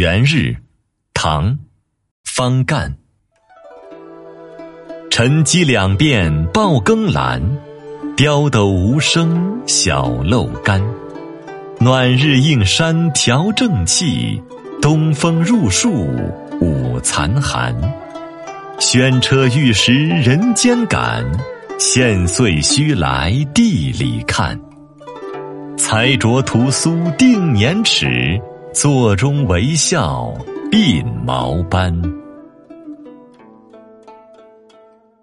元日，唐，方干。晨鸡两遍报更阑，刁斗无声晓漏干。暖日映山调正气，东风入树午残寒。轩车欲食人间赶，线岁须来地里看。才着屠苏定年齿，座中为笑鬓毛斑。